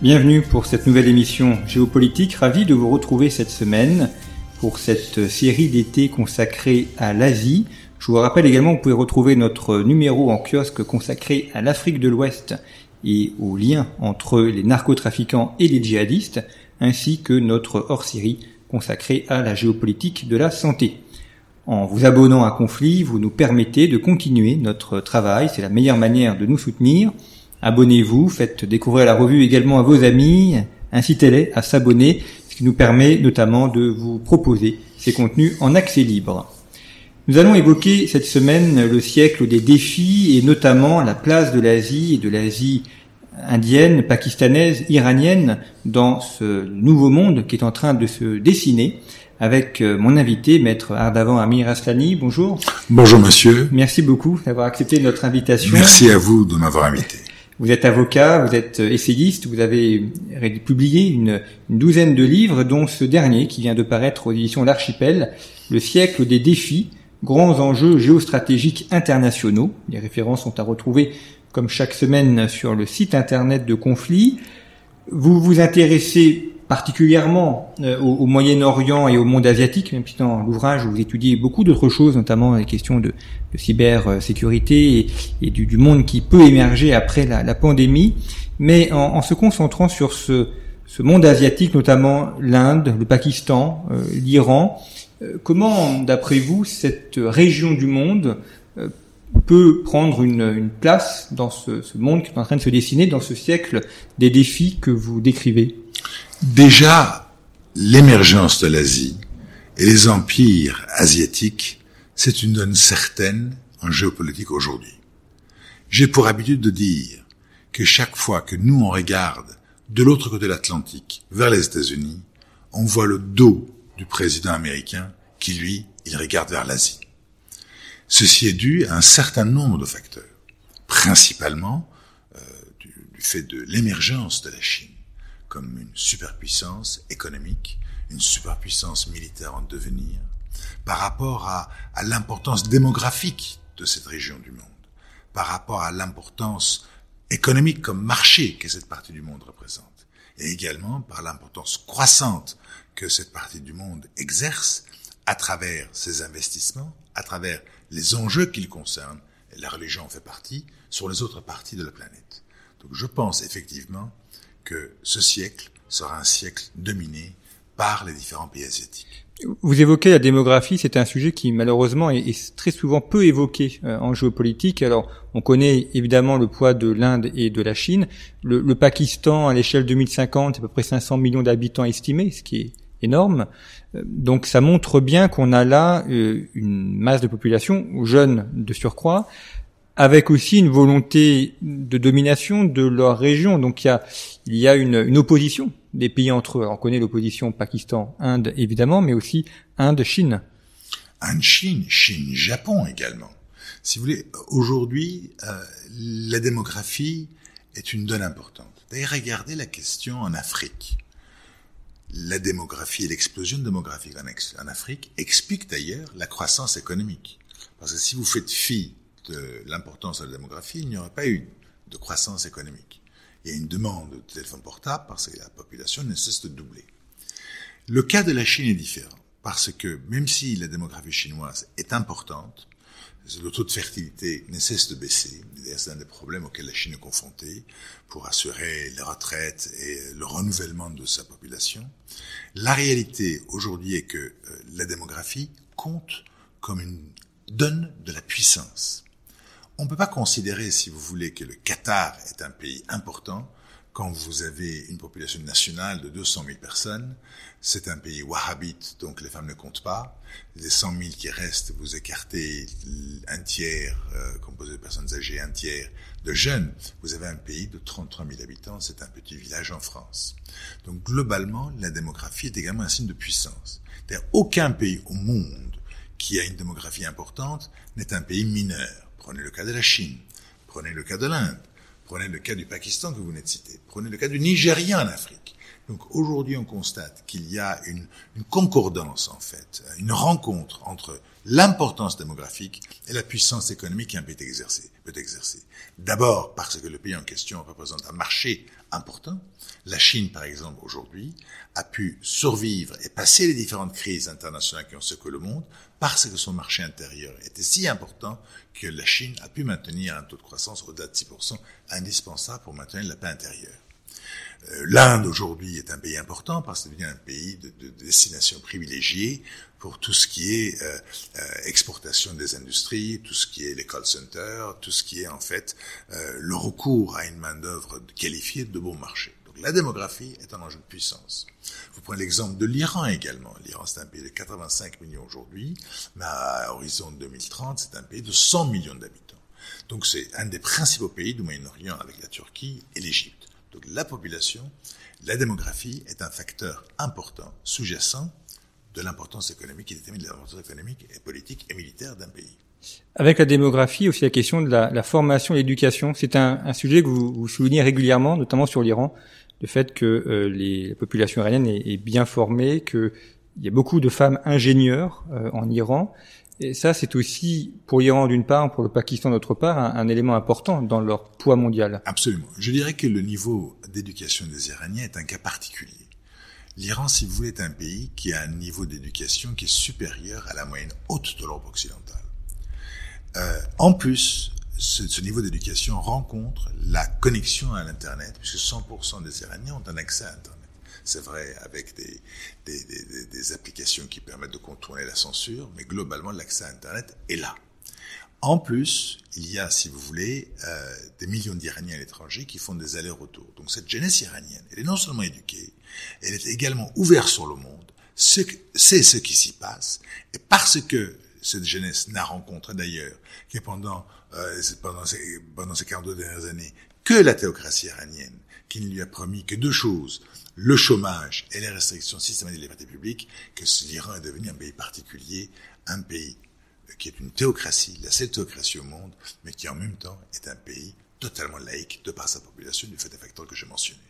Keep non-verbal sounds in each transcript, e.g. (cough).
Bienvenue pour cette nouvelle émission géopolitique. Ravi de vous retrouver cette semaine pour cette série d'été consacrée à l'Asie. Je vous rappelle également que vous pouvez retrouver notre numéro en kiosque consacré à l'Afrique de l'Ouest et aux liens entre les narcotrafiquants et les djihadistes, ainsi que notre hors-série consacrée à la géopolitique de la santé. En vous abonnant à Conflit, vous nous permettez de continuer notre travail. C'est la meilleure manière de nous soutenir. Abonnez-vous, faites découvrir la revue également à vos amis, incitez-les à s'abonner, ce qui nous permet notamment de vous proposer ces contenus en accès libre. Nous allons évoquer cette semaine le siècle des défis et notamment la place de l'Asie et de l'Asie indienne, pakistanaise, iranienne dans ce nouveau monde qui est en train de se dessiner avec euh, mon invité, maître Ardavan Amir Aslani. Bonjour. Bonjour monsieur. Merci beaucoup d'avoir accepté notre invitation. Merci à vous de m'avoir invité. Vous êtes avocat, vous êtes essayiste, vous avez publié une, douzaine de livres, dont ce dernier qui vient de paraître aux éditions L'Archipel, Le siècle des défis, grands enjeux géostratégiques internationaux. Les références sont à retrouver comme chaque semaine sur le site internet de Conflit. Vous vous intéressez particulièrement euh, au, Moyen-Orient et au monde asiatique, même si dans l'ouvrage vous étudiez beaucoup d'autres choses, notamment les questions de, cybersécurité et, du, monde qui peut émerger après la, pandémie, mais en, se concentrant sur ce, monde asiatique, notamment l'Inde, le Pakistan, euh, l'Iran, euh, comment, d'après vous, cette région du monde peut prendre une, place dans ce monde qui est en train de se dessiner, dans ce siècle des défis que vous décrivez? Déjà, l'émergence de l'Asie et les empires asiatiques, c'est une donne certaine en géopolitique aujourd'hui. J'ai pour habitude de dire que chaque fois que nous on regarde de l'autre côté de l'Atlantique, vers les États-Unis, on voit le dos du président américain qui, lui, il regarde vers l'Asie. Ceci est dû à un certain nombre de facteurs, principalement euh, du, du fait de l'émergence de la Chine comme une superpuissance économique, une superpuissance militaire en devenir, par rapport à, à l'importance démographique de cette région du monde, par rapport à l'importance économique comme marché que cette partie du monde représente, et également par l'importance croissante que cette partie du monde exerce à travers ses investissements, à travers les enjeux qu'il concerne, et la religion en fait partie, sur les autres parties de la planète. Donc je pense effectivement que ce siècle sera un siècle dominé par les différents pays asiatiques. Vous évoquez la démographie, c'est un sujet qui malheureusement est, très souvent peu évoqué euh, en géopolitique. Alors, on connaît évidemment le poids de l'Inde et de la Chine. Le, Pakistan, à l'échelle 2050, c'est à peu près 500 millions d'habitants estimés, ce qui est énorme. Euh, donc, ça montre bien qu'on a là euh, une masse de population, jeunes de surcroît, avec aussi une volonté de domination de leur région. Donc il y a, il y a une, une opposition des pays entre eux. on connaît l'opposition Pakistan-Inde évidemment, mais aussi Inde-Chine. Inde-Chine, Chine-Japon également. Si vous voulez, aujourd'hui, euh, la démographie est une donne importante. D'ailleurs, regardez la question en Afrique. La démographie et l'explosion démographique en, en Afrique expliquent d'ailleurs la croissance économique. Parce que si vous faites fi de l'importance de la démographie, il n'y aurait pas eu de croissance économique. Il y a une demande de téléphone portable parce que la population ne cesse de doubler. Le cas de la Chine est différent parce que même si la démographie chinoise est importante, le taux de fertilité ne cesse de baisser. C'est un des problèmes auxquels la Chine est confrontée pour assurer les retraites et le renouvellement de sa population. La réalité aujourd'hui est que euh, la démographie compte comme une donne de la puissance On ne peut pas considérer, si vous voulez, que le Qatar est un pays important quand vous avez une population nationale de 200 000 personnes, c'est un pays wahhabite, donc les femmes ne comptent pas. Les 100 000 qui restent, vous écartez un tiers, euh, composé de personnes âgées, un tiers de jeunes. Vous avez un pays de 33 000 habitants, c'est un petit village en France. Donc globalement, la démographie est également un signe de puissance. Aucun pays au monde qui a une démographie importante n'est un pays mineur. Prenez le cas de la Chine, prenez le cas de l'Inde, Prenez le cas du Pakistan que vous venez de citer. Prenez le cas du Nigeria en Afrique. Donc aujourd'hui, on constate qu'il y a une, concordance, en fait, une rencontre entre l'importance démographique et la puissance économique qu'un pays peut exercer. D'abord parce que le pays en question représente un marché important. La Chine, par exemple, aujourd'hui, a pu survivre et passer les différentes crises internationales qui ont secoué le monde parce que son marché intérieur était si important que la Chine a pu maintenir un taux de croissance au-delà de 6%, indispensable pour maintenir la paix intérieure. Euh, L'Inde aujourd'hui est un pays important parce que c'est devenu un pays de, de, destination privilégiée pour tout ce qui est euh, euh, exportation des industries, tout ce qui est les call centers, tout ce qui est en fait euh, le recours à une main d'œuvre qualifiée de bon marché. Donc la démographie est un enjeu de puissance. Vous prenez l'exemple de l'Iran également. L'Iran c'est un pays de 85 millions aujourd'hui, mais à horizon 2030 c'est un pays de 100 millions d'habitants. Donc c'est un des principaux pays du Moyen-Orient avec la Turquie et l'Égypte. Donc la population, la démographie est un facteur important, sous-jacent de l'importance économique qui détermine l'importance économique et politique et militaire d'un pays. Avec la démographie, aussi la question de la, formation l'éducation, c'est un, sujet que vous, soulignez régulièrement, notamment sur l'Iran, le fait que euh, les, la population iranienne est, est bien formée, qu'il y a beaucoup de femmes ingénieurs euh, en Iran, et ça, c'est aussi pour l'Iran d'une part, pour le Pakistan d'autre part, un, élément important dans leur poids mondial. Absolument. Je dirais que le niveau d'éducation des Iraniens est un cas particulier. L'Iran, si vous voulez, est un pays qui a un niveau d'éducation qui est supérieur à la moyenne haute de l'Europe occidentale. Euh, en plus, ce, ce niveau d'éducation rencontre la connexion à l'Internet, puisque 100% des Iraniens ont un accès à Internet. C'est vrai avec des, des, des, des, applications qui permettent de contourner la censure, mais globalement, l'accès à Internet est là. En plus, il y a, si vous voulez, euh, des millions d'Iraniens à l'étranger qui font des allers-retours. Donc cette jeunesse iranienne, elle est non seulement éduquée, elle est également ouverte sur le monde, c'est ce qui s'y passe, et parce que cette jeunesse n'a rencontré d'ailleurs que pendant, euh, pendant, ces, pendant ces 42 dernières années que la théocratie iranienne, qui ne lui a promis que deux choses, le chômage et les restrictions systématiques des libertés publiques, que l'Iran est devenu un pays particulier, un pays qui est une théocratie, la seule théocratie au monde, mais qui en même temps est un pays totalement laïque de par sa population du fait des facteurs que j'ai mentionnés.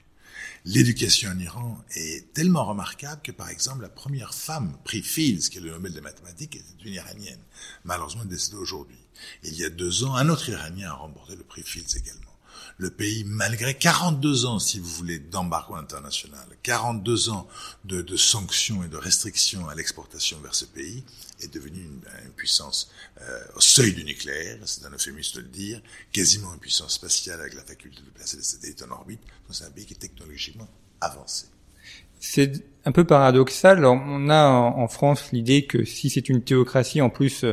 L'éducation en Iran est tellement remarquable que, par exemple, la première femme prix Fields, qui est le Nobel de mathématiques, était une Iranienne, malheureusement décédée aujourd'hui. Il y a deux ans, un autre Iranien a remporté le prix Fields également le pays, malgré 42 ans, si vous voulez, d'embargo international, 42 ans de, de, sanctions et de restrictions à l'exportation vers ce pays, est devenu une, une puissance euh, au seuil du nucléaire, c'est un euphémisme de le dire, quasiment une puissance spatiale avec la faculté de placer des satellites en orbite. C'est un pays qui est technologiquement avancé. C'est un peu paradoxal. On a en France l'idée que si c'est une théocratie en plus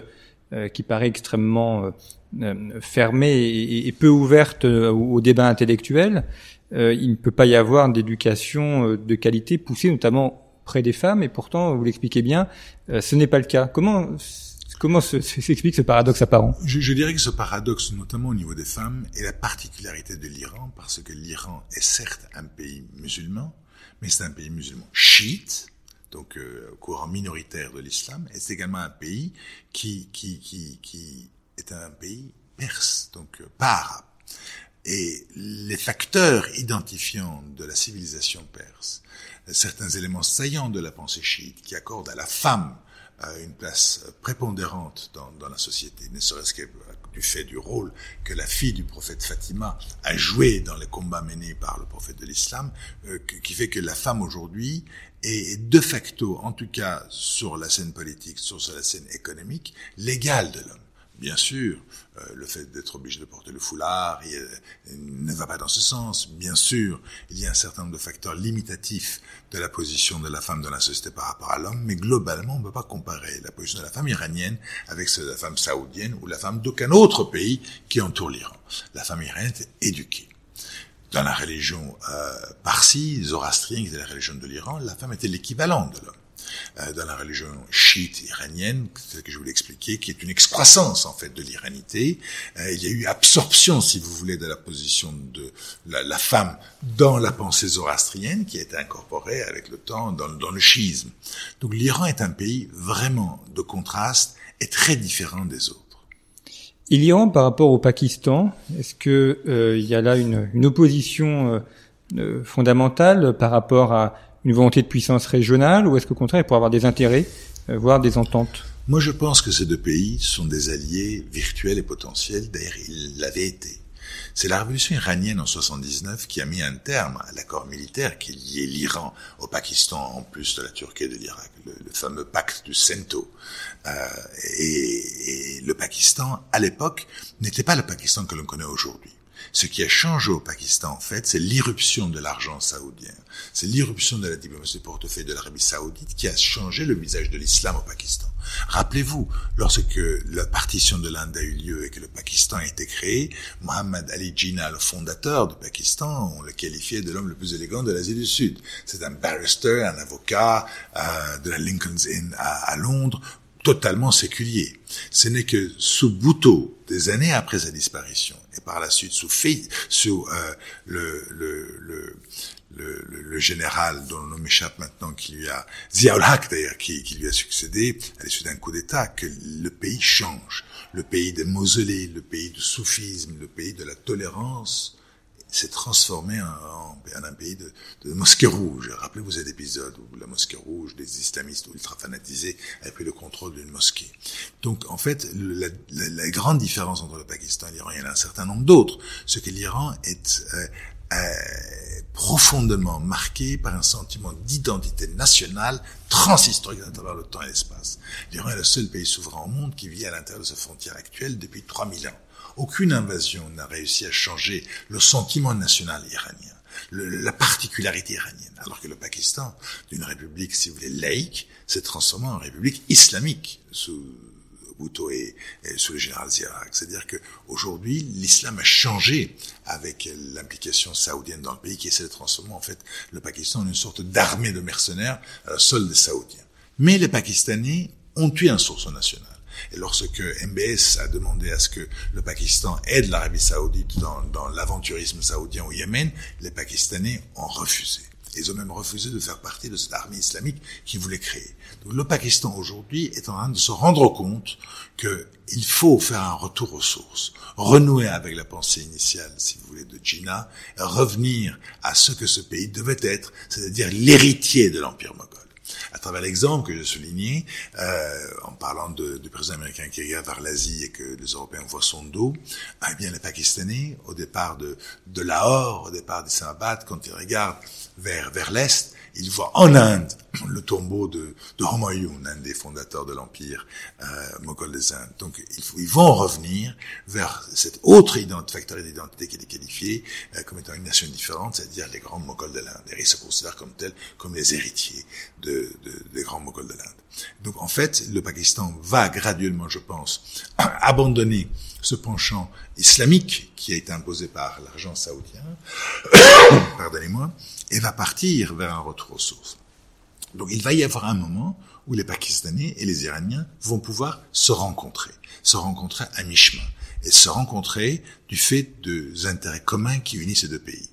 euh, qui paraît extrêmement euh, euh, fermée et, et, peu ouverte au, débat intellectuel, il ne peut pas y avoir d'éducation de qualité poussée, notamment près des femmes. Et pourtant, vous l'expliquez bien, ce n'est pas le cas. Comment Comment s'explique ce paradoxe apparent? Je, je, dirais que ce paradoxe, notamment au niveau des femmes, est la particularité de l'Iran, parce que l'Iran est certes un pays musulman, mais c'est un pays musulman chiite, donc euh, courant minoritaire de l'islam, et c'est également un pays qui, qui, qui, qui est un pays perse, donc euh, arabe. Et les facteurs identifiants de la civilisation perse, certains éléments saillants de la pensée chiite qui accordent à la femme euh, une place prépondérante dans, dans la société, ne serait-ce que du fait du rôle que la fille du prophète Fatima a joué dans les combats menés par le prophète de l'islam, euh, qui fait que la femme aujourd'hui est de facto, en tout cas sur la scène politique, sur la scène économique, l'égale de l'homme. Bien sûr. Euh, le fait d'être obligé de porter le foulard ne va pas dans ce sens. Bien sûr, il y a un certain nombre de facteurs limitatifs de la position de la femme dans la société par rapport à l'homme, mais globalement, on ne peut pas comparer la position de la femme iranienne avec celle de la femme saoudienne ou la femme d'aucun autre pays qui entoure l'Iran. La femme iranienne est éduquée. Dans la religion euh, parsi, zoroastrienne, qui est la religion de l'Iran, la femme était l'équivalent de l'homme. Euh, dans la religion chiite iranienne, c'est ce que je voulais expliquer, qui est une excroissance en fait de l'iranité. Euh, il y a eu absorption, si vous voulez, de la position de la, femme dans la pensée zoroastrienne, qui a été incorporée avec le temps dans, dans le schisme. Donc l'Iran est un pays vraiment de contraste et très différent des autres. L'Iran par rapport au Pakistan, est-ce que euh, il y a là une, une opposition fondamentale par rapport à une volonté de puissance régionale ou est-ce qu'au contraire, il pourrait avoir des intérêts, euh, voire des ententes? Moi, je pense que ces deux pays sont des alliés virtuels et potentiels. D'ailleurs, ils l'avaient été. C'est la révolution iranienne en 79 qui a mis un terme à l'accord militaire qui liait l'Iran au Pakistan en plus de la Turquie et de l'Irak, le, fameux pacte du Sento. Euh, et le Pakistan, à l'époque, n'était pas le Pakistan que l'on connaît aujourd'hui. Ce qui a changé au Pakistan, en fait, c'est l'irruption de l'argent saoudien. C'est l'irruption de la diplomatie de portefeuille de l'Arabie saoudite qui a changé le visage de l'islam au Pakistan. Rappelez-vous, lorsque la partition de l'Inde a eu lieu et que le Pakistan a été créé, Mohammad Ali Jinnah, le fondateur du Pakistan, on le qualifiait de l'homme le plus élégant de l'Asie du Sud. C'est un barrister, un avocat euh, de la Lincoln's Inn à, à Londres, totalement séculier. Ce n'est que sous Bhutto, des années après sa disparition, et par la suite sous, sous euh, le, le, le, le, général dont le nom m'échappe maintenant, qui lui a, Ziaul Haq d'ailleurs, qui, qui lui a succédé à l'issue d'un coup d'État, que le pays change. Le pays des mausolées, le pays du soufisme, le pays de la tolérance, s'est transformé en, un pays de, de mosquées rouges. Rappelez-vous cet épisode où la mosquée rouge des islamistes ultra fanatisés avait pris le contrôle d'une mosquée. Donc en fait, la, grande différence entre le Pakistan et l'Iran, il y en a un certain nombre d'autres, c'est que l'Iran est euh, euh, profondément marqué par un sentiment d'identité nationale transhistorique à travers le temps et l'espace. L'Iran est le seul pays souverain au monde qui vit à l'intérieur de sa frontière actuelle depuis 3000 ans. Aucune invasion n'a réussi à changer le sentiment national iranien, la particularité iranienne. Alors que le Pakistan, d'une république, si vous voulez, laïque, s'est transformé en république islamique sous Bhutto et, sous le général Ziarak. C'est-à-dire que aujourd'hui, l'islam a changé avec l'implication saoudienne dans le pays qui essaie de transformer en fait le Pakistan en une sorte d'armée de mercenaires à la solde des Saoudiens. Mais les Pakistanais ont eu un source national. Et lorsque MBS a demandé à ce que le Pakistan aide l'Arabie saoudite dans, l'aventurisme saoudien au Yémen, les Pakistanais ont refusé. Ils ont même refusé de faire partie de cette armée islamique qu'ils voulaient créer. Donc, le Pakistan aujourd'hui est en train de se rendre compte qu'il faut faire un retour aux sources, renouer avec la pensée initiale, si vous voulez, de Jinnah, revenir à ce que ce pays devait être, c'est-à-dire l'héritier de l'Empire moghol travers l'exemple que je soulignais, euh, en parlant du président américain qui regarde vers l'Asie et que les Européens voient son dos, eh bien les Pakistanais, au départ de, Lahore, au départ d'Islamabad, quand ils regardent vers, l'Est, il voit en Inde le tombeau de, de Humayun, un des fondateurs de l'empire euh, moghol des Indes. Donc ils vont revenir vers cette autre facteur d'identité qui est qualifié euh, comme étant une nation différente, c'est-à-dire les grands moghols de l'Inde. Et ils se considèrent comme tels, comme les héritiers de, de, des grands moghols de l'Inde. Donc en fait, le Pakistan va graduellement, je pense, (clears throat) abandonner ce penchant islamique qui a été imposé par l'argent saoudien, (coughs) pardonnez-moi, et va partir vers un retour aux sources. Donc il va y avoir un moment où les Pakistanais et les Iraniens vont pouvoir se rencontrer, se rencontrer à mi-chemin, et se rencontrer du fait des intérêts communs qui unissent ces deux pays.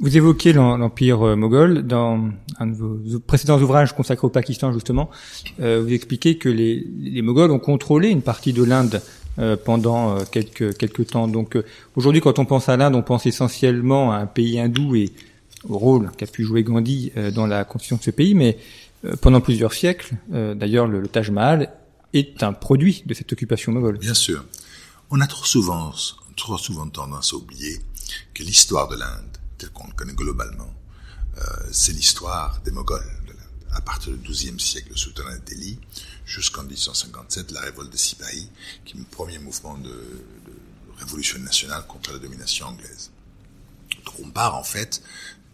Vous évoquez l'empire euh, moghol dans un de vos précédents ouvrages consacrés au Pakistan justement. Euh, vous expliquez que les, les Moghols ont contrôlé une partie de l'Inde euh, pendant quelques quelques temps. Donc aujourd'hui, quand on pense à l'Inde, on pense essentiellement à un pays hindou et au rôle qu'a pu jouer Gandhi euh, dans la constitution de ce pays, mais euh, pendant plusieurs siècles, euh, d'ailleurs le, Taj Mahal est un produit de cette occupation moghole. Bien sûr. On a trop souvent, trop souvent tendance à oublier que l'histoire de l'Inde, telle qu'on le connaît globalement, c'est l'histoire des Moghols de l'Inde. à partir du XIIe siècle, le sultanat de Delhi, jusqu'en 1857, la révolte des Sipahis, qui est le premier mouvement de, de révolution nationale contre la domination anglaise. Donc on part en fait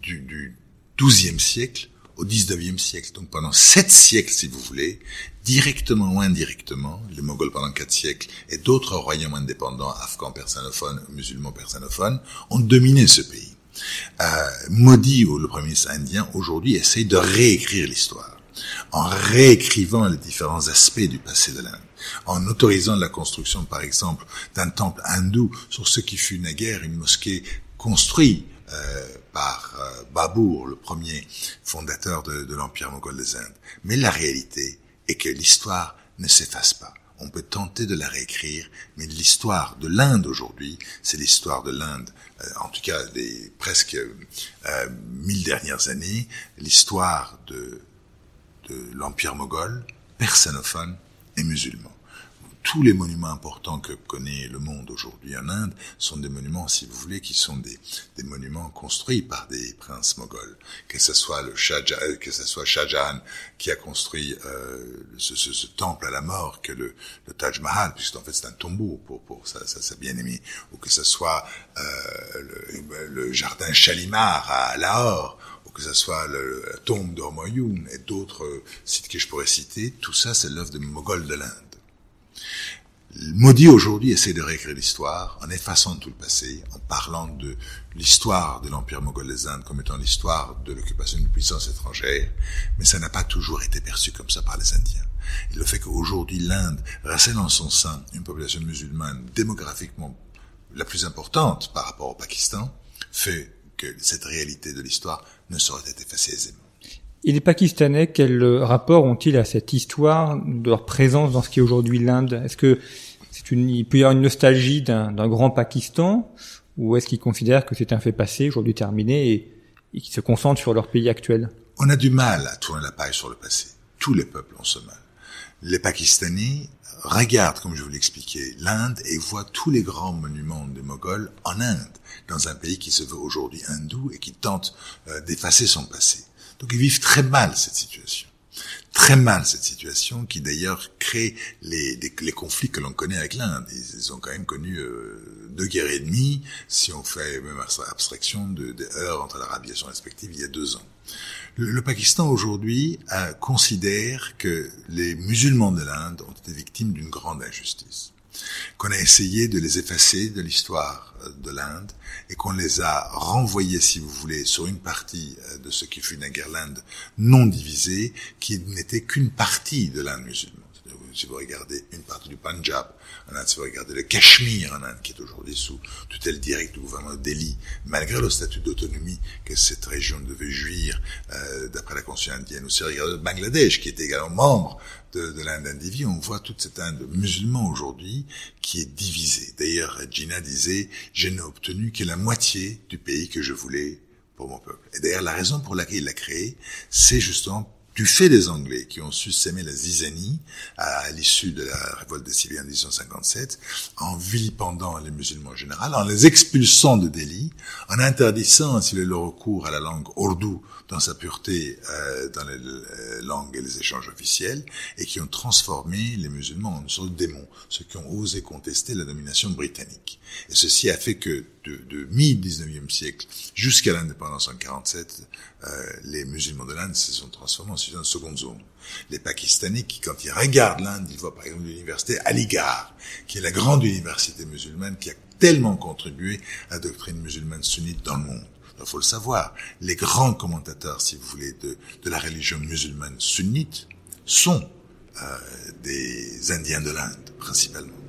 du, du XIIe siècle au XIXe siècle. Donc pendant sept siècles, si vous voulez, directement ou indirectement, les Mongols pendant quatre siècles et d'autres royaumes indépendants, afghans persanophones, musulmans persanophones, ont dominé ce pays. Euh, Modi, ou le premier ministre indien, aujourd'hui essaye de réécrire l'histoire en réécrivant les différents aspects du passé de l'Inde, en autorisant la construction, par exemple, d'un temple hindou sur ce qui fut naguère une mosquée construite euh, par euh, Babour, le premier fondateur de, de l'Empire mongol des Indes. Mais la réalité est que l'histoire ne s'efface pas. On peut tenter de la réécrire, mais l'histoire de l'Inde aujourd'hui, c'est l'histoire de l'Inde, euh, en tout cas des presque euh, mille dernières années, l'histoire de, de l'Empire moghol, persanophone et musulman tous les monuments importants que connaît le monde aujourd'hui en Inde sont des monuments, si vous voulez, qui sont des, des monuments construits par des princes moghols. Que ce soit le Shah, euh, que ce soit Shah Jahan qui a construit euh, ce, ce, ce, temple à la mort, que le, le Taj Mahal, puisqu'en fait c'est un tombeau pour, pour sa, sa, sa bien-aimée, ou que ce soit euh, le, le, jardin Shalimar à Lahore, ou que ce soit la tombe d'Ormoyoun et d'autres sites que je pourrais citer, tout ça c'est l'œuvre des Moghols de l'Inde. Maudit aujourd'hui essaie de réécrire l'histoire en effaçant tout le passé, en parlant de l'histoire de l'Empire moghol des Indes comme étant l'histoire de l'occupation d'une puissance étrangère, mais ça n'a pas toujours été perçu comme ça par les Indiens. Et le fait qu'aujourd'hui l'Inde recèle en son sein une population musulmane démographiquement la plus importante par rapport au Pakistan fait que cette réalité de l'histoire ne saurait être effacée aisément. Et les Pakistanais, quel rapport ont-ils à cette histoire de leur présence dans ce qui est aujourd'hui l'Inde? Est-ce que c'est une, il peut y avoir une nostalgie d'un grand Pakistan, ou est-ce qu'ils considèrent que c'est un fait passé, aujourd'hui terminé, et, et qu'ils se concentrent sur leur pays actuel? On a du mal à tourner la paille sur le passé. Tous les peuples ont ce mal. Les Pakistanais regardent, comme je vous l'expliquais, l'Inde et voient tous les grands monuments des Moghols en Inde, dans un pays qui se veut aujourd'hui hindou et qui tente euh, d'effacer son passé. Donc ils vivent très mal cette situation. Très mal cette situation qui d'ailleurs crée les, les, les conflits que l'on connaît avec l'Inde. Ils, ont quand même connu euh, deux guerres et demie, si on fait même abstraction de, des heures entre l'Arabie et son respective il y a deux ans. Le, le Pakistan aujourd'hui euh, considère que les musulmans de l'Inde ont été victimes d'une grande injustice qu'on a essayé de les effacer de l'histoire euh, de l'Inde et qu'on les a renvoyés, si vous voulez, sur une partie euh, de ce qui fut naguère l'Inde non divisée, qui n'était qu'une partie de l'Inde musulmane si vous regardez une partie du Punjab en Inde, si vous regardez le Cachemire en Inde, qui est aujourd'hui sous tutelle directe du gouvernement de Delhi, malgré le statut d'autonomie que cette région devait jouir euh, d'après la constitution indienne, ou si vous regardez le Bangladesh, qui est également membre de, de l'Inde individuelle, on voit toute cette Inde musulmane aujourd'hui qui est divisée. D'ailleurs, Jinnah disait, je n'ai obtenu que la moitié du pays que je voulais pour mon peuple. Et d'ailleurs, la raison pour laquelle il l'a créé, c'est justement du fait des Anglais qui ont su s'aimer la zizanie à, l'issue de la révolte des civils en 1857, en vilipendant les musulmans en général, en les expulsant de Delhi, en interdisant ainsi le recours à la langue ourdou dans sa pureté euh, dans les, les langues et les échanges officiels, et qui ont transformé les musulmans en une sorte de démons, ceux qui ont osé contester la domination britannique. Et ceci a fait que de, de mi-19e siècle jusqu'à l'indépendance en 47, euh, les musulmans de l'Inde se sont transformés en une seconde zone. Les Pakistanais quand ils regardent l'Inde, ils voient par exemple l'université Aligarh, qui est la grande université musulmane qui a tellement contribué à la doctrine musulmane sunnite dans le monde. Il faut le savoir, les grands commentateurs, si vous voulez, de, de la religion musulmane sunnite sont euh, des Indiens de l'Inde, principalement.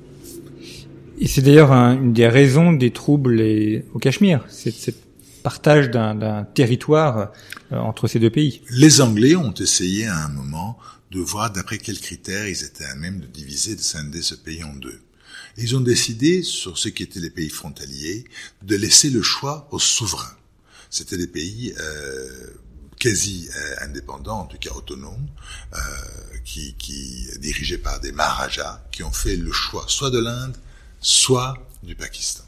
Et c'est d'ailleurs un, une des raisons des troubles les, au Cachemire, c'est cette partage d'un territoire euh, entre ces deux pays. Les Anglais ont essayé à un moment de voir d'après quels critères ils étaient à même de diviser, de scinder ce pays en deux. Ils ont décidé, sur ce qui étaient les pays frontaliers, de laisser le choix aux souverains. C'était des pays euh, quasi euh, indépendants, en tout cas autonomes, euh, qui, qui dirigés par des maharajas, qui ont fait le choix soit de l'Inde, soit du Pakistan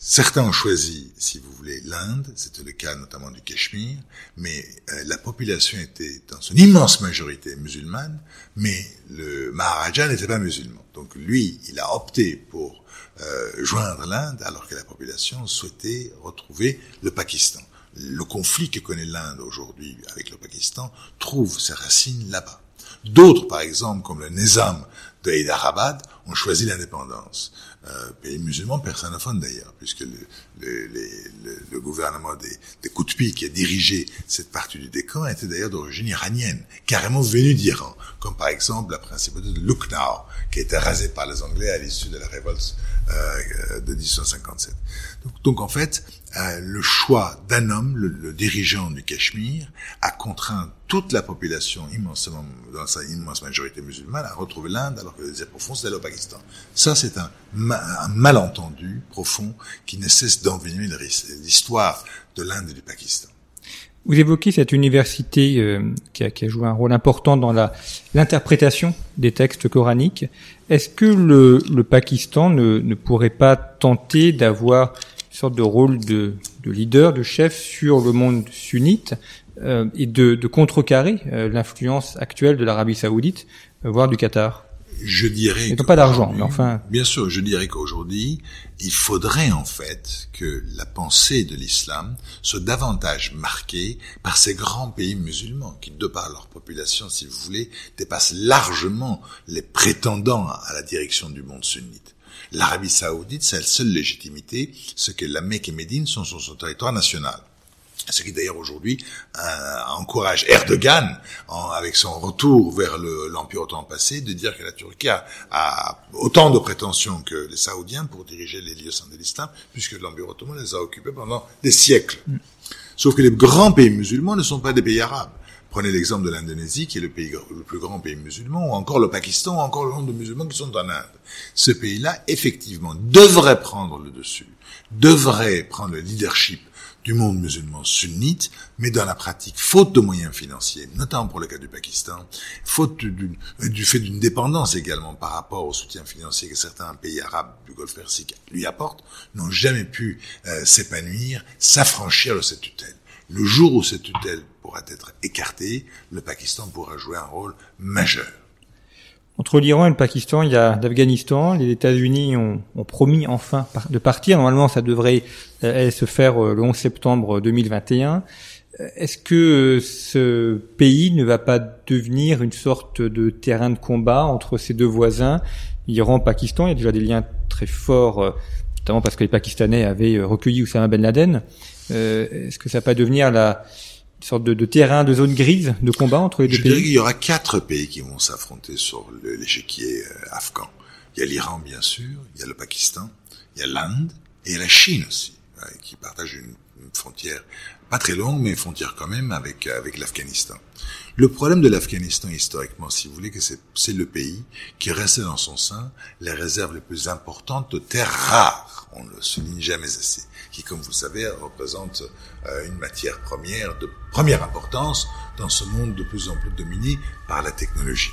Certains ont choisi, si vous voulez, l'Inde, c'était le cas notamment du Cachemire, mais euh, la population était dans son immense majorité musulmane, mais le Maharaja n'était pas musulman. Donc lui, il a opté pour euh, joindre l'Inde alors que la population souhaitait retrouver le Pakistan. Le conflit que connaît l'Inde aujourd'hui avec le Pakistan trouve ses racines là-bas. D'autres, par exemple, comme le Nizam de Hyderabad, ont choisi l'indépendance. Euh, pays musulman personnophone d'ailleurs, puisque le, le, le, le, gouvernement des, des Qutbi qui a dirigé cette partie du décan était d'ailleurs d'origine iranienne, carrément venu d'Iran, comme par exemple la principauté de Lucknow, qui a été rasée par les Anglais à l'issue de la révolte euh, de 1857. Donc, donc en fait, euh, le choix d'un homme, le, le, dirigeant du Cachemire, a contraint toute la population immensément, dans sa immense majorité musulmane, à retrouver l'Inde, alors que le désir profond, c'était le Pakistan. Ça, c'est un, un, malentendu profond qui ne cesse d'envenimer l'histoire de l'Inde et du Pakistan. Vous évoquez cette université euh, qui, a, joué un rôle important dans l'interprétation des textes coraniques. Est-ce que le, Pakistan ne, pourrait pas tenter d'avoir une sorte de rôle de, de, leader, de chef sur le monde sunnite euh, et de, contrecarrer euh, l'influence actuelle de l'Arabie saoudite, voire du Qatar? Je dirais. Ils pas d'argent, mais enfin. Bien sûr, je dirais qu'aujourd'hui, il faudrait en fait que la pensée de l'islam soit davantage marquée par ces grands pays musulmans qui, de par leur population, si vous voulez, dépassent largement les prétendants à la direction du monde sunnite. L'Arabie saoudite, sa seule légitimité, ce que la Mecque et Médine sont sur son territoire national ce qui d'ailleurs aujourd'hui euh, encourage Erdogan, en, avec son retour vers l'Empire ottoman passé, de dire que la Turquie a, a, autant de prétentions que les Saoudiens pour diriger les lieux saints de l'islam, puisque l'Empire ottoman les a occupés pendant des siècles. Mm. Sauf que les grands pays musulmans ne sont pas des pays arabes. Prenez l'exemple de l'Indonésie, qui est le, pays, le plus grand pays musulman, ou encore le Pakistan, ou encore le nombre de musulmans qui sont en Inde. Ce pays-là, effectivement, devrait prendre le dessus, devrait prendre le leadership du monde musulman sunnite, mais dans la pratique, faute de moyens financiers, notamment pour le cas du Pakistan, faute du, fait d'une dépendance également par rapport au soutien financier que certains pays arabes du Golfe Persique lui apportent, n'ont jamais pu euh, s'épanouir, s'affranchir de cette tutelle. Le jour où cette tutelle pourra être écartée, le Pakistan pourra jouer un rôle majeur. Entre l'Iran et le Pakistan, il y a l'Afghanistan. Les États-Unis ont, ont, promis enfin de partir. Normalement, ça devrait euh, se faire euh, le 11 septembre 2021. Euh, est-ce que ce pays ne va pas devenir une sorte de terrain de combat entre ces deux voisins, Iran, Pakistan? Il y a déjà des liens très forts, notamment parce que les Pakistanais avaient recueilli Oussama Ben Laden. Est-ce que ça va pas devenir la une sorte de, de, terrain, de zone grise de combat entre les deux Je pays dirais qu'il y aura quatre pays qui vont s'affronter sur l'échiquier euh, afghan. Il y a l'Iran, bien sûr, il y a le Pakistan, il y a l'Inde et la Chine aussi, qui partagent une, une, frontière pas très longue, mais une frontière quand même avec avec l'Afghanistan. Le problème de l'Afghanistan historiquement, si vous voulez, que c'est le pays qui restait dans son sein les réserves les plus importantes de terres rares. On ne le souligne jamais assez qui, comme vous savez, représente euh, une matière première de première importance dans ce monde de plus en plus dominé par la technologie.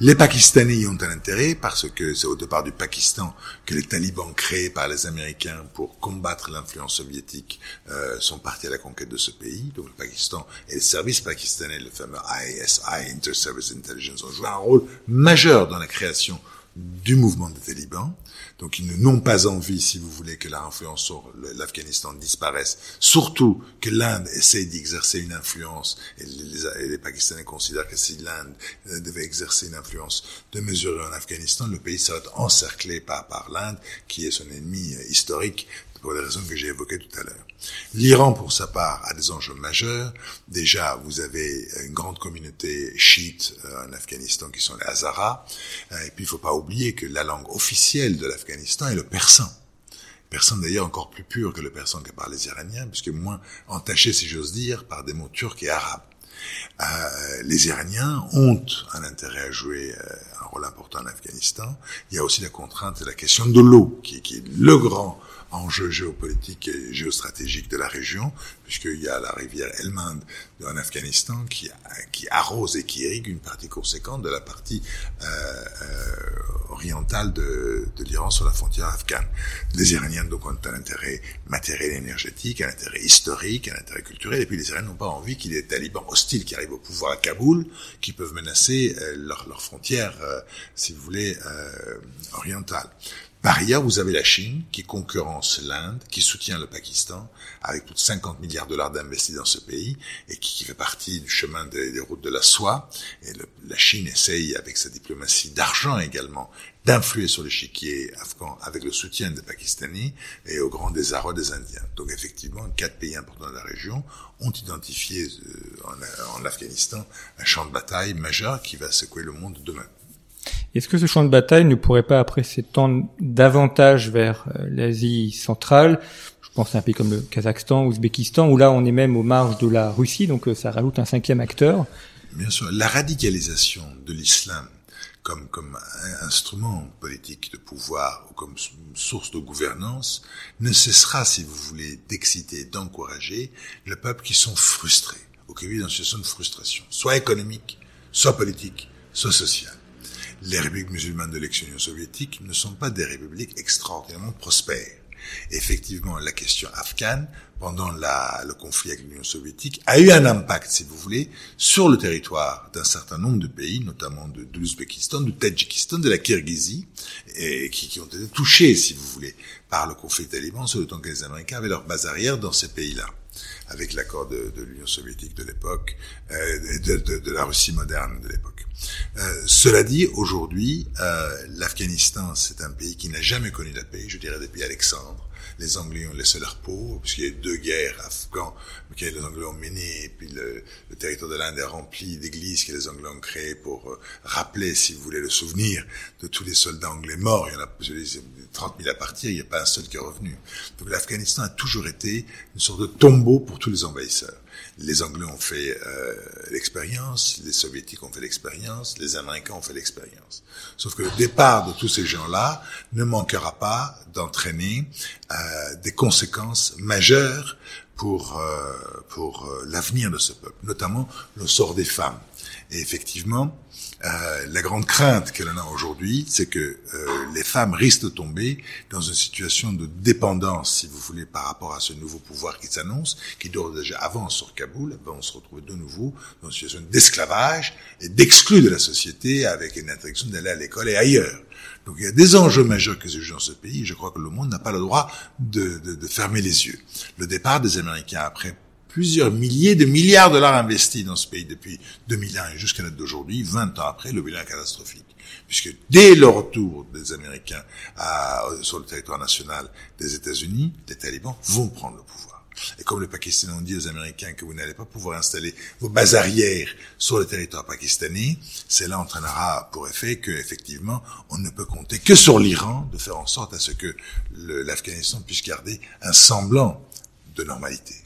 Les Pakistanais y ont un intérêt parce que c'est au départ du Pakistan que les talibans créés par les Américains pour combattre l'influence soviétique euh, sont partis à la conquête de ce pays. Donc le Pakistan et les services pakistanais, le fameux ISI, Inter-Service Intelligence, ont joué un rôle majeur dans la création du mouvement des talibans. Donc ils n'ont pas envie, si vous voulez, que l'influence sur l'Afghanistan disparaisse. Surtout que l'Inde essaye d'exercer une influence, et les, Pakistanais considèrent que si l'Inde devait exercer une influence de mesurer en Afghanistan, le pays serait encerclé par, par l'Inde, qui est son ennemi historique pour les raisons que j'ai évoquées tout à l'heure. L'Iran, pour sa part, a des enjeux majeurs. Déjà, vous avez une grande communauté chiite euh, en Afghanistan qui sont les Hazaras. Euh, et puis, il ne faut pas oublier que la langue officielle de l'Afghanistan est le persan. Persan d'ailleurs encore plus pur que le persan que parlent les Iraniens, puisque moins entaché, si j'ose dire, par des mots turcs et arabes. Euh, les Iraniens ont un intérêt à jouer euh, un rôle important en Afghanistan. Il y a aussi la contrainte de la question de l'eau, qui, qui, est le grand enjeux géopolitiques et géostratégiques de la région, puisqu'il y a la rivière Helmand en Afghanistan qui, qui arrose et qui irrigue une partie conséquente de la partie euh, euh, orientale de, de l'Iran sur la frontière afghane. Les Iraniens donc ont un intérêt matériel et énergétique, un intérêt historique, un intérêt culturel, et puis les Iraniens n'ont pas envie qu'il y ait des talibans hostiles qui arrivent au pouvoir à Kaboul, qui peuvent menacer euh, leurs leur frontières, euh, si vous voulez, euh, orientales. Par ailleurs, vous avez la Chine qui concurrence l'Inde, qui soutient le Pakistan avec plus de 50 milliards de dollars d'investis dans ce pays et qui, fait partie du chemin des, routes de la soie. Et la Chine essaye, avec sa diplomatie d'argent également, d'influer sur l'échiquier afghan avec le soutien des Pakistanais et au grand désarroi des Indiens. Donc effectivement, quatre pays importants de la région ont identifié euh, en, en Afghanistan un champ de bataille majeur qui va secouer le monde demain. Est-ce que ce champ de bataille ne pourrait pas après s'étendre davantage vers euh, l'Asie centrale? Je pense à un pays comme le Kazakhstan, Ouzbékistan, où là on est même aux marges de la Russie, donc euh, ça rajoute un cinquième acteur. Bien sûr, la radicalisation de l'islam comme, comme instrument politique de pouvoir ou comme source de gouvernance ne cessera, si vous voulez, d'exciter, d'encourager le peuple qui sont frustrés, ou qui vivent dans une situation de frustration, soit économique, soit politique, soit sociale les républiques musulmanes de l'ex-Union soviétique ne sont pas des républiques extraordinairement prospères. Effectivement, la question afghane, pendant le conflit avec l'Union soviétique, a eu un impact, si vous voulez, sur le territoire d'un certain nombre de pays, notamment de, l'Ouzbékistan, du Tadjikistan, de la Kirghizie, et qui, qui, ont été touchés, si vous voulez, par le conflit taliban, sur le temps que les Américains avaient leur base arrière dans ces pays-là avec l'accord de, l'Union soviétique de l'époque, euh, de, la Russie moderne de l'époque. Euh, cela dit, aujourd'hui, euh, l'Afghanistan, c'est un pays qui n'a jamais connu la paix, je dirais depuis Alexandre. Les Anglais ont laissé leur peau, puisqu'il y a eu deux guerres afghanes que les Anglais ont menées, et puis le, le territoire de l'Inde est rempli d'églises que les Anglais ont créées pour euh, rappeler, si vous voulez, le souvenir de tous les soldats anglais morts. Il y en a, je dis, 30 000 à partir, il n'y a pas un seul qui est revenu. Donc l'Afghanistan a toujours été une sorte de tombeau pour tous les envahisseurs. Les Anglais ont fait euh, l'expérience, les Soviétiques ont fait l'expérience, les Américains ont fait l'expérience. Sauf que le départ de tous ces gens-là ne manquera pas d'entraîner euh, des conséquences majeures pour euh, pour euh, l'avenir de ce peuple, notamment le sort des femmes. Et effectivement, euh, la grande crainte que l'on a aujourd'hui, c'est que euh, les femmes risquent de tomber dans une situation de dépendance, si vous voulez, par rapport à ce nouveau pouvoir qui s'annonce, qui doit déjà avant sur Kaboul, on se retrouve de nouveau dans une situation d'esclavage et d'exclus de la société avec une interdiction d'aller à l'école et ailleurs. Donc il y a des enjeux majeurs que jouent dans ce pays. Je crois que le monde n'a pas le droit de, de, de fermer les yeux. Le départ des Américains après plusieurs milliers de milliards de dollars investis dans ce pays depuis 2001 et jusqu'à l'heure d'aujourd'hui, 20 ans après, le bilan catastrophique. Puisque dès le retour des Américains sur le territoire national des États-Unis, les talibans vont prendre le pouvoir. Et comme les Pakistanais ont dit aux Américains que vous n'allez pas pouvoir installer vos bases arrières sur le territoire pakistanais, cela entraînera pour effet que, effectivement, on ne peut compter que sur l'Iran de faire en sorte à ce que l'Afghanistan puisse garder un semblant de normalité.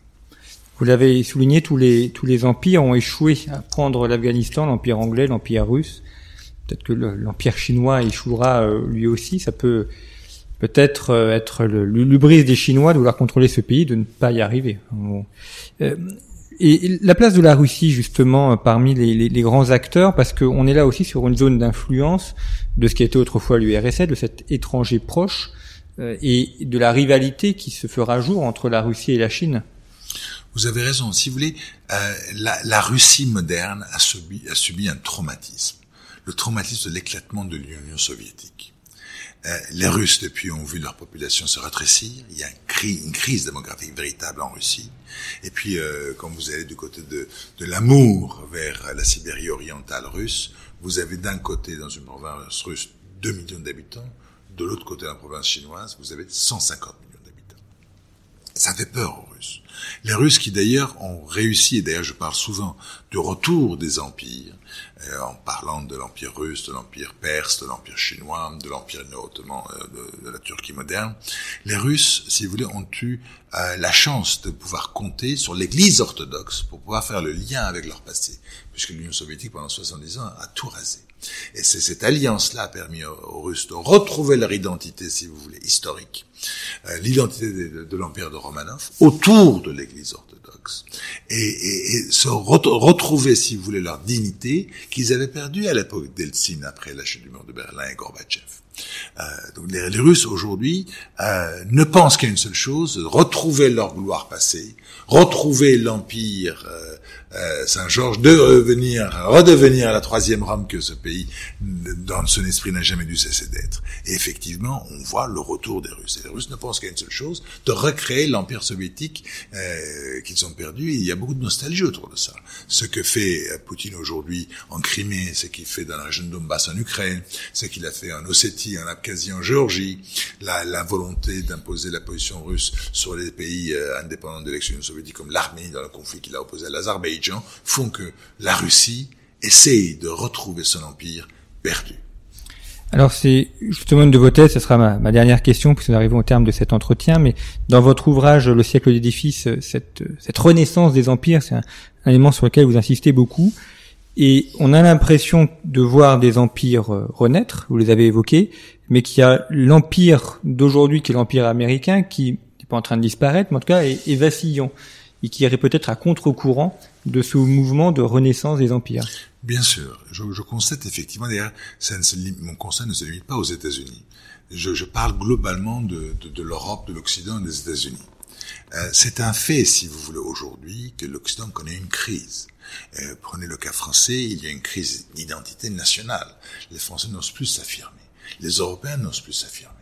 Vous l'avez souligné, tous les tous les empires ont échoué à prendre l'Afghanistan, l'empire anglais, l'empire russe. Peut-être que l'empire chinois échouera euh, lui aussi. Ça peut peut-être euh, être le l'ubris des Chinois de vouloir contrôler ce pays, de ne pas y arriver. Euh, et la place de la Russie justement parmi les, les, les grands acteurs, parce qu'on est là aussi sur une zone d'influence de ce qui était autrefois l'URSS, de cet étranger proche, et de la rivalité qui se fera jour entre la Russie et la Chine. Vous avez raison. Si vous voulez, euh, la, la, Russie moderne a subi, a subi un traumatisme. Le traumatisme de l'éclatement de l'Union soviétique. Euh, les Russes, depuis, ont vu leur population se rétrécir. Il y a un cri, une crise démographique véritable en Russie. Et puis, euh, quand vous allez du côté de, de l'amour vers la Sibérie orientale russe, vous avez d'un côté, dans une province russe, 2 millions d'habitants. De l'autre côté, dans la province chinoise, vous avez 150 millions d'habitants. Ça fait peur. Les Russes qui d'ailleurs ont réussi, et d'ailleurs je parle souvent du retour des empires, euh, en parlant de l'empire russe, de l'empire perse, de l'empire chinois, de l'empire ottoman, euh, de, la Turquie moderne, les Russes, si vous voulez, ont eu euh, la chance de pouvoir compter sur l'Église orthodoxe pour pouvoir faire le lien avec leur passé, puisque l'Union soviétique pendant 70 ans a tout rasé. Et c'est cette alliance-là a permis aux, Russes de retrouver leur identité, si vous voulez, historique, euh, l'identité de, l'empire de Romanov autour de l'Église orthodoxe, et, se retrouver, si vous voulez, leur dignité qu'ils avaient perdue à l'époque d'Eltsine après la chute du mur de Berlin et Gorbatchev. Euh, donc les, Russes aujourd'hui euh, ne pensent qu'à une seule chose retrouver leur gloire passée, retrouver l'empire euh, Saint-Georges de revenir, redevenir la troisième Rome que ce pays, dans son esprit, n'a jamais dû cesser d'être. Et effectivement, on voit le retour des Russes. Et les Russes ne pensent qu'à une seule chose, de recréer l'empire soviétique euh, qu'ils ont perdu. Et il y a beaucoup de nostalgie autour de ça. Ce que fait euh, Poutine aujourd'hui en Crimée, ce qu'il fait dans la région de en Ukraine, ce qu'il a fait en Ossétie, en Abkhazie, en Géorgie, la, la volonté d'imposer la position russe sur les pays euh, indépendants de l'ex-Union soviétique comme l'Arménie dans le conflit qu'il a opposé à l'Azerbaïdjan, font que la Russie essaye de retrouver son empire perdu. Alors c'est justement une de vos thèses, ce sera ma, dernière question puisque nous arrivons au terme de cet entretien, mais dans votre ouvrage Le siècle d'édifice, cette, cette renaissance des empires, c'est un, élément sur lequel vous insistez beaucoup, et on a l'impression de voir des empires euh, renaître, vous les avez évoqués, mais qu'il y a l'empire d'aujourd'hui qui est l'empire américain qui n'est pas en train de disparaître, mais en tout cas est vacillant et qui irait peut-être à contre-courant de ce mouvement de renaissance des empires. Bien sûr, je, je constate effectivement, d'ailleurs, mon constat ne se limite pas aux États-Unis. Je, je, parle globalement de, l'Europe, de l'Occident et des États-Unis. Euh, c'est un fait, si vous voulez, aujourd'hui, que l'Occident connaît une crise. Euh, prenez le cas français, il y a une crise d'identité nationale. Les Français n'osent plus s'affirmer. Les Européens n'osent plus s'affirmer.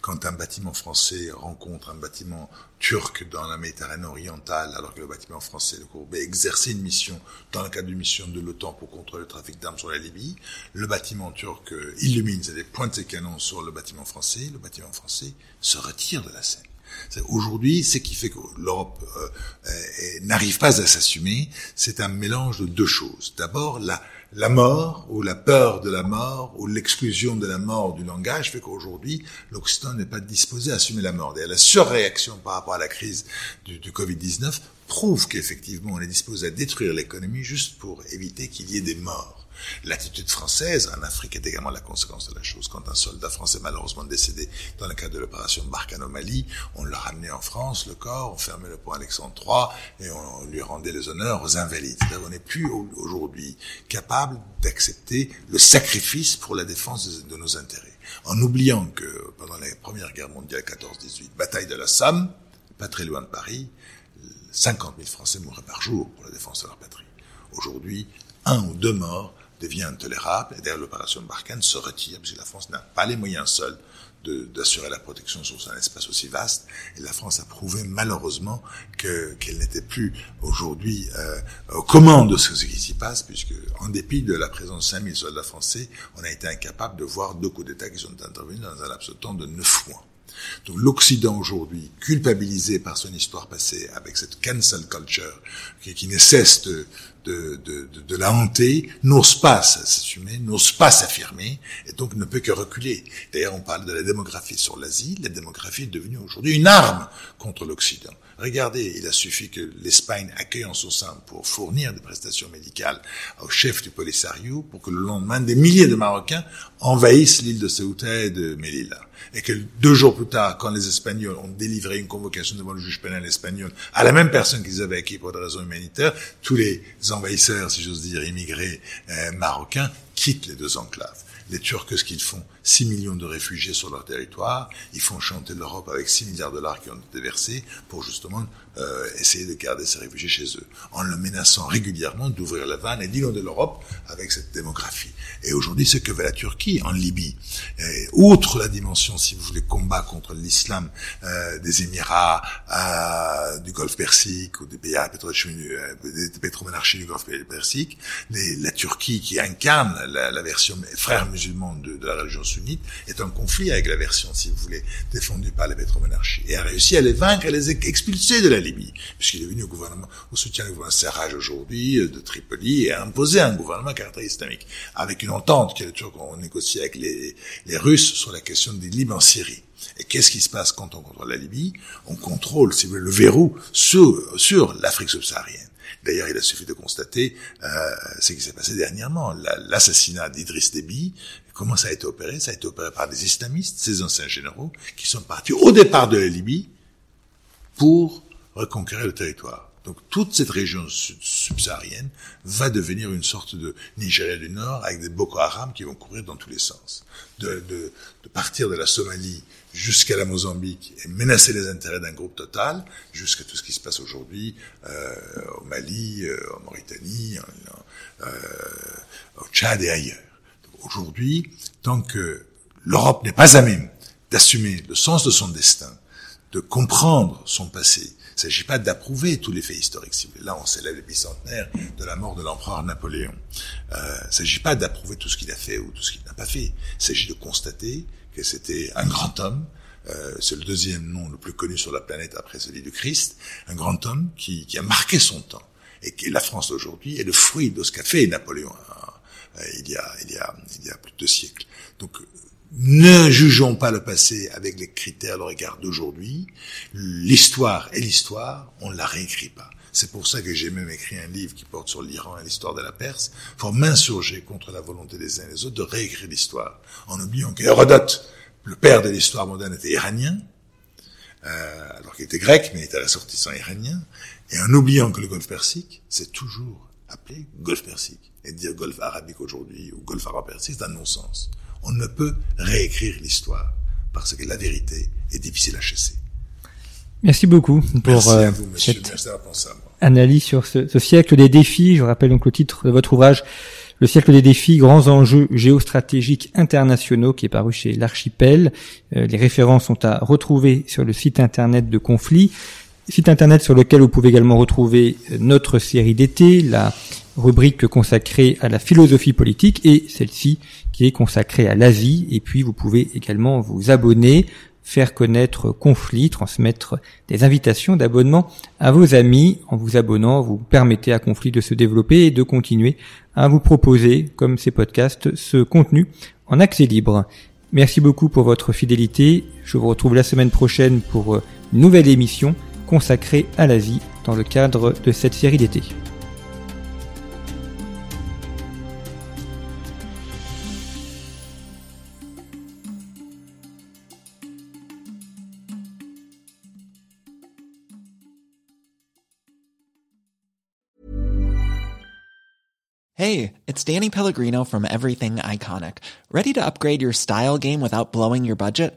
Quand un bâtiment français rencontre un bâtiment turc dans la Méditerranée orientale, alors que le bâtiment français, le Courbet, exerçait une mission dans le cadre d'une mission de l'OTAN pour contrôler le trafic d'armes sur la Libye, le bâtiment turc illumine, c'est-à-dire pointe ses canons sur le bâtiment français, le bâtiment français se retire de la scène. Aujourd'hui, ce qui fait que l'Europe euh, euh, n'arrive pas à s'assumer, c'est un mélange de deux choses. D'abord, la, la mort ou la peur de la mort ou l'exclusion de la mort du langage fait qu'aujourd'hui, l'Occident n'est pas disposé à assumer la mort. Et la surréaction par rapport à la crise du, du Covid-19 prouve qu'effectivement, on est disposé à détruire l'économie juste pour éviter qu'il y ait des morts. L'attitude française en Afrique est également la conséquence de la chose. Quand un soldat français malheureusement décédé dans le cadre de l'opération Barkhane au Mali, on l'a ramené en France, le corps, on fermait le pont Alexandre III et on lui rendait les honneurs aux invalides. On n'est plus aujourd'hui capable d'accepter le sacrifice pour la défense de nos intérêts. En oubliant que pendant la Première Guerre mondiale 14-18, bataille de la Somme, pas très loin de Paris, 50 000 Français mouraient par jour pour la défense de leur patrie. Aujourd'hui, un ou deux morts devient intolérable et derrière l'opération Barkhane se retire puisque la France n'a pas les moyens seuls d'assurer la protection sur un espace aussi vaste. Et la France a prouvé malheureusement que qu'elle n'était plus aujourd'hui euh, aux commandes de ce qui s'y passe, puisque en dépit de la présence de 5000 soldats français, on a été incapable de voir deux coups d'État qui sont intervenus dans un laps de temps de neuf mois. Donc l'Occident aujourd'hui, culpabilisé par son histoire passée, avec cette cancel culture qui, qui ne cesse de, de, de, de, la hanter, n'ose pas s'assumer, n'ose pas s'affirmer, et donc ne peut que reculer. D'ailleurs, on parle de la démographie sur l'Asie. La démographie est devenue aujourd'hui une arme contre l'Occident. Regardez, il a suffi que l'Espagne accueille en son sein pour fournir des prestations médicales au chef du Polisario pour que le lendemain, des milliers de Marocains envahissent l'île de Ceuta et de Melilla et que deux jours plus tard, quand les Espagnols ont délivré une convocation devant le juge pénal espagnol à la même personne qu'ils avaient acquis pour des raisons humanitaires, tous les envahisseurs, si j'ose dire, immigrés euh, marocains, quittent les deux enclaves. Les Turcs, ce qu'ils font? 6 millions de réfugiés sur leur territoire, ils font chanter l'Europe avec 6 milliards de dollars qui ont été versés pour justement euh, essayer de garder ces réfugiés chez eux, en le menaçant régulièrement d'ouvrir la vanne et d'inonder l'Europe avec cette démographie. Et aujourd'hui, ce que veut la Turquie en Libye, et, outre la dimension, si vous voulez, combat contre l'islam euh, des Émirats, euh, du Golfe Persique ou des pays euh, des pétromonarchies du Golfe Persique, les, la Turquie qui incarne la, la version frère musulman de, de la religion sunnite est en conflit avec la version, si vous voulez, défendue par les pétromonarchies et a réussi à les vaincre et les expulser de la Libye, puisqu'il est venu au gouvernement, au soutien du gouvernement Serraj aujourd'hui de Tripoli et a imposé un gouvernement caractère islamique avec une entente que les Turcs ont négocié avec les, les Russes sur la question des Libres en Syrie. Et qu'est-ce qui se passe quand on contrôle la Libye? On contrôle, si vous voulez, le verrou sur, sur l'Afrique subsaharienne. D'ailleurs, il a suffi de constater euh, ce qui s'est passé dernièrement, l'assassinat d'Idriss Déby. Comment ça a été opéré? Ça a été opéré par des islamistes, ces anciens généraux, qui sont partis au départ de la Libye pour reconquérir le territoire. Donc toute cette région subsaharienne va devenir une sorte de Nigeria du Nord avec des Boko Haram qui vont courir dans tous les sens. De, de, de partir de la Somalie jusqu'à la Mozambique et menacer les intérêts d'un groupe total, jusqu'à tout ce qui se passe aujourd'hui euh, au Mali, euh, en Mauritanie, euh, au Tchad et ailleurs. Aujourd'hui, tant que l'Europe n'est pas à même d'assumer le sens de son destin, de comprendre son passé, il ne s'agit pas d'approuver tous les faits historiques. Là, on célèbre le bicentenaire de la mort de l'empereur Napoléon. Euh, il ne s'agit pas d'approuver tout ce qu'il a fait ou tout ce qu'il n'a pas fait. Il s'agit de constater que c'était un grand homme. Euh, c'est le deuxième nom le plus connu sur la planète après celui du Christ. Un grand homme qui, qui a marqué son temps. Et que la France d'aujourd'hui est le fruit de ce qu'a fait Napoléon il, y a, il, y a, il y a plus de deux siècles. Donc ne jugeons pas le passé avec les critères le regard d'aujourd'hui. L'histoire est l'histoire, on ne la réécrit pas. C'est pour ça que j'ai même écrit un livre qui porte sur l'Iran et l'histoire de la Perse. Faut m'insurger contre la volonté des uns et des autres de réécrire l'histoire, en oubliant qu'Hérodote, le père de l'histoire moderne, était iranien, euh, alors qu'il était grec, mais il était ressortissant iranien, et en oubliant que le golfe Persique, c'est toujours appelé golfe Persique. Et dire golfe arabique aujourd'hui ou golfe arabe-persique, c'est un non-sens on ne peut réécrire l'histoire parce que la vérité est difficile à chasser. Merci beaucoup pour euh, cette analyse sur ce, ce, siècle des défis. Je rappelle donc le titre de votre ouvrage, Le siècle des défis, grands enjeux géostratégiques internationaux, qui est paru chez l'Archipel. Euh, les références sont à retrouver sur le site internet de Conflit, site internet sur lequel vous pouvez également retrouver euh, notre série d'été, la rubrique consacrée à la philosophie politique et celle-ci qui est consacrée à l'Asie. Et puis vous pouvez également vous abonner, faire connaître Conflit, transmettre des invitations d'abonnement à vos amis. En vous abonnant, vous permettez à Conflit de se développer et de continuer à vous proposer, comme ces podcasts, ce contenu en accès libre. Merci beaucoup pour votre fidélité. Je vous retrouve la semaine prochaine pour une nouvelle émission consacrée à l'Asie dans le cadre de cette série d'été. Hey, it's Danny Pellegrino from Everything Iconic. Ready to upgrade your style game without blowing your budget?